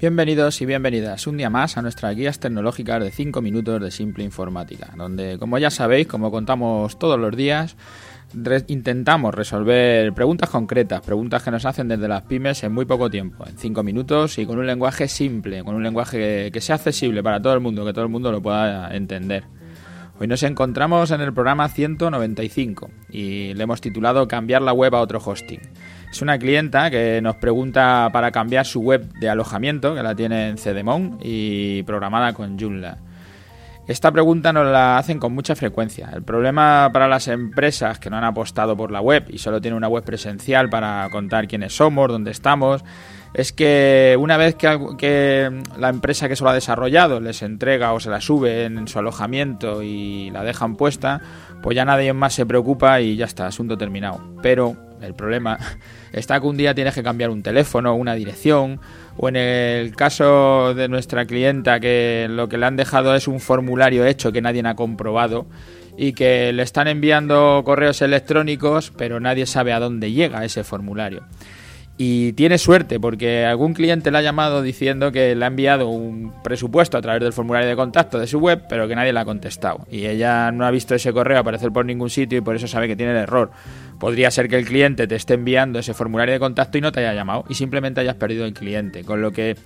Bienvenidos y bienvenidas un día más a nuestras guías tecnológicas de 5 minutos de simple informática, donde como ya sabéis, como contamos todos los días, intentamos resolver preguntas concretas, preguntas que nos hacen desde las pymes en muy poco tiempo, en 5 minutos y con un lenguaje simple, con un lenguaje que sea accesible para todo el mundo, que todo el mundo lo pueda entender. Hoy nos encontramos en el programa 195 y le hemos titulado Cambiar la web a otro hosting. Es una clienta que nos pregunta para cambiar su web de alojamiento, que la tiene en Cedemon y programada con Joomla. Esta pregunta nos la hacen con mucha frecuencia. El problema para las empresas que no han apostado por la web y solo tienen una web presencial para contar quiénes somos, dónde estamos, es que una vez que, la empresa que se lo ha desarrollado les entrega o se la sube en su alojamiento y la dejan puesta, pues ya nadie más se preocupa y ya está, asunto terminado. Pero el problema está que un día tienes que cambiar un teléfono, una dirección, o en el caso de nuestra clienta que lo que le han dejado es un formulario hecho que nadie ha comprobado y que le están enviando correos electrónicos, pero nadie sabe a dónde llega ese formulario. Y tiene suerte porque algún cliente le ha llamado diciendo que le ha enviado un presupuesto a través del formulario de contacto de su web, pero que nadie le ha contestado. Y ella no ha visto ese correo aparecer por ningún sitio y por eso sabe que tiene el error. Podría ser que el cliente te esté enviando ese formulario de contacto y no te haya llamado y simplemente hayas perdido el cliente. Con lo que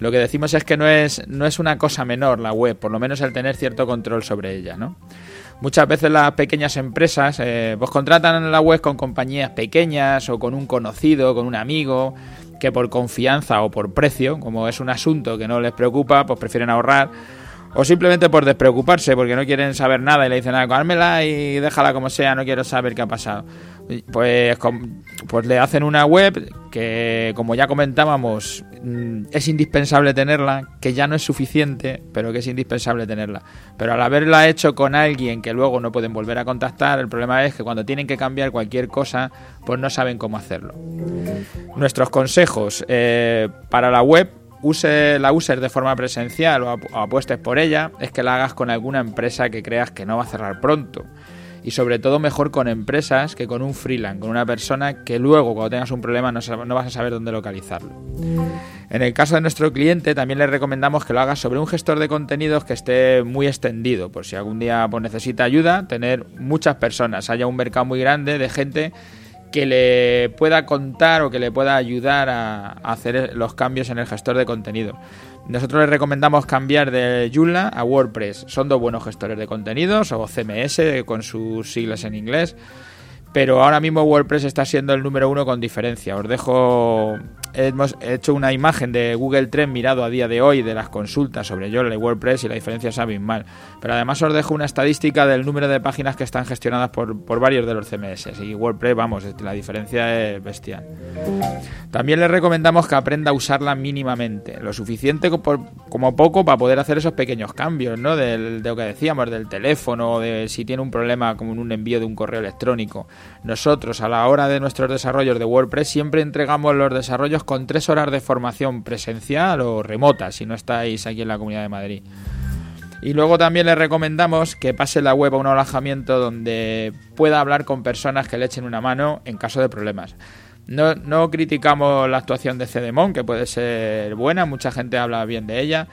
lo que decimos es que no es, no es una cosa menor la web, por lo menos el tener cierto control sobre ella, ¿no? Muchas veces las pequeñas empresas eh, pues contratan la web con compañías pequeñas o con un conocido, con un amigo, que por confianza o por precio, como es un asunto que no les preocupa, pues prefieren ahorrar. O simplemente por despreocuparse, porque no quieren saber nada y le dicen, ah, y déjala como sea, no quiero saber qué ha pasado pues, pues le hacen una web que, como ya comentábamos, mm, es indispensable tenerla, que ya no es suficiente, pero que es indispensable tenerla. Pero al haberla hecho con alguien que luego no pueden volver a contactar, el problema es que cuando tienen que cambiar cualquier cosa, pues no saben cómo hacerlo. Nuestros consejos eh, para la web use la user de forma presencial o apuestes por ella, es que la hagas con alguna empresa que creas que no va a cerrar pronto y sobre todo mejor con empresas que con un freelance, con una persona que luego cuando tengas un problema no, vas a saber dónde localizarlo. En el caso de nuestro cliente también le recomendamos que lo haga sobre un gestor de contenidos que esté muy extendido, por si algún día pues, necesita ayuda, tener muchas personas, haya un mercado muy grande de gente que le pueda contar o que le pueda ayudar a hacer los cambios en el gestor de contenidos. Nosotros les recomendamos cambiar de Joomla a WordPress. Son dos buenos gestores de contenidos o CMS con sus siglas en inglés. Pero ahora mismo WordPress está siendo el número uno con diferencia. Os dejo hemos hecho una imagen de Google Trend mirado a día de hoy de las consultas sobre Joomla y WordPress y la diferencia es abismal. Pero además os dejo una estadística del número de páginas que están gestionadas por, varios de los CMS. Y WordPress, vamos, la diferencia es bestial. También les recomendamos que aprenda a usarla mínimamente, lo suficiente como poco para poder hacer esos pequeños cambios, ¿no? de lo que decíamos, del teléfono, de si tiene un problema como un envío de un correo electrónico. Nosotros, a la hora de nuestros desarrollos de WordPress, siempre entregamos los desarrollos con tres horas de formación presencial o remota, si no estáis aquí en la Comunidad de Madrid. Y luego también le recomendamos que pase la web a un alojamiento donde pueda hablar con personas que le echen una mano en caso de problemas. No, no criticamos la actuación de Cedemon, que puede ser buena, mucha gente habla bien de ella,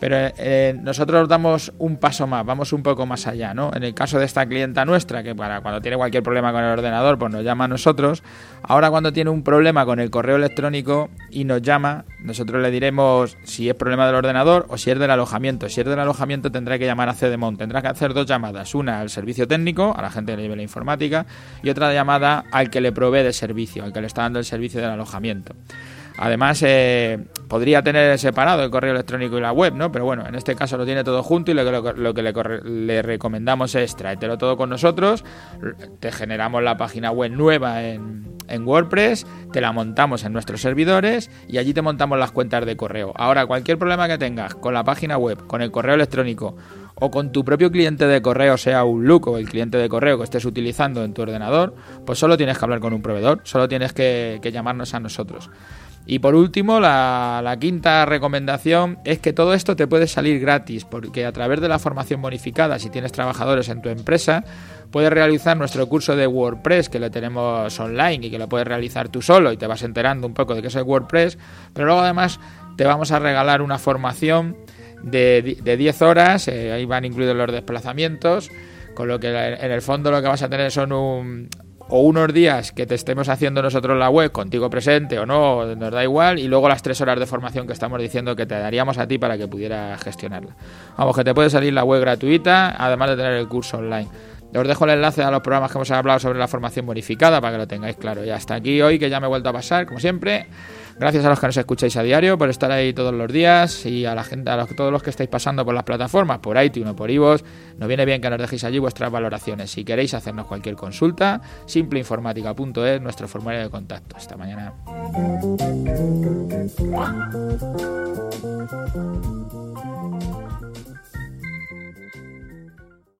pero eh, nosotros damos un paso más, vamos un poco más allá, ¿no? En el caso de esta clienta nuestra, que para cuando tiene cualquier problema con el ordenador, pues nos llama a nosotros. Ahora cuando tiene un problema con el correo electrónico y nos llama, nosotros le diremos si es problema del ordenador o si es del alojamiento. Si es del alojamiento tendrá que llamar a Cedemon, tendrá que hacer dos llamadas, una al servicio técnico, a la gente que le lleve la informática, y otra llamada al que le provee de servicio, al que le está dando el servicio del alojamiento. Además, eh, podría tener separado el correo electrónico y la web, ¿no? Pero bueno, en este caso lo tiene todo junto y lo que, le, recomendamos es tráetelo todo con nosotros, te generamos la página web nueva en, en WordPress, te la montamos en nuestros servidores y allí te montamos las cuentas de correo. Ahora, cualquier problema que tengas con la página web, con el correo electrónico o con tu propio cliente de correo, sea un look o el cliente de correo que estés utilizando en tu ordenador, pues solo tienes que hablar con un proveedor, solo tienes que llamarnos a nosotros. Y por último, la, quinta recomendación es que todo esto te puede salir gratis, porque a través de la formación bonificada, si tienes trabajadores en tu empresa, puedes realizar nuestro curso de WordPress, que lo tenemos online y que lo puedes realizar tú solo y te vas enterando un poco de qué es el WordPress, pero luego además te vamos a regalar una formación de, de 10 horas, eh, ahí van incluidos los desplazamientos, con lo que en el fondo lo que vas a tener son un, o unos días que te estemos haciendo nosotros la web contigo presente o no, nos da igual, y luego las tres horas de formación que estamos diciendo que te daríamos a ti para que pudieras gestionarla. Vamos, que te puede salir la web gratuita, además de tener el curso online. Os dejo el enlace a los programas que hemos hablado sobre la formación bonificada para que lo tengáis claro. Y hasta aquí hoy, que ya me he vuelto a pasar, como siempre. Gracias a los que nos escucháis a diario por estar ahí todos los días y a la gente, a todos los que estáis pasando por las plataformas, por iTunes o por iVoox. Nos viene bien que nos dejéis allí vuestras valoraciones. Si queréis hacernos cualquier consulta, simpleinformática.es, nuestro formulario de contacto. Hasta mañana.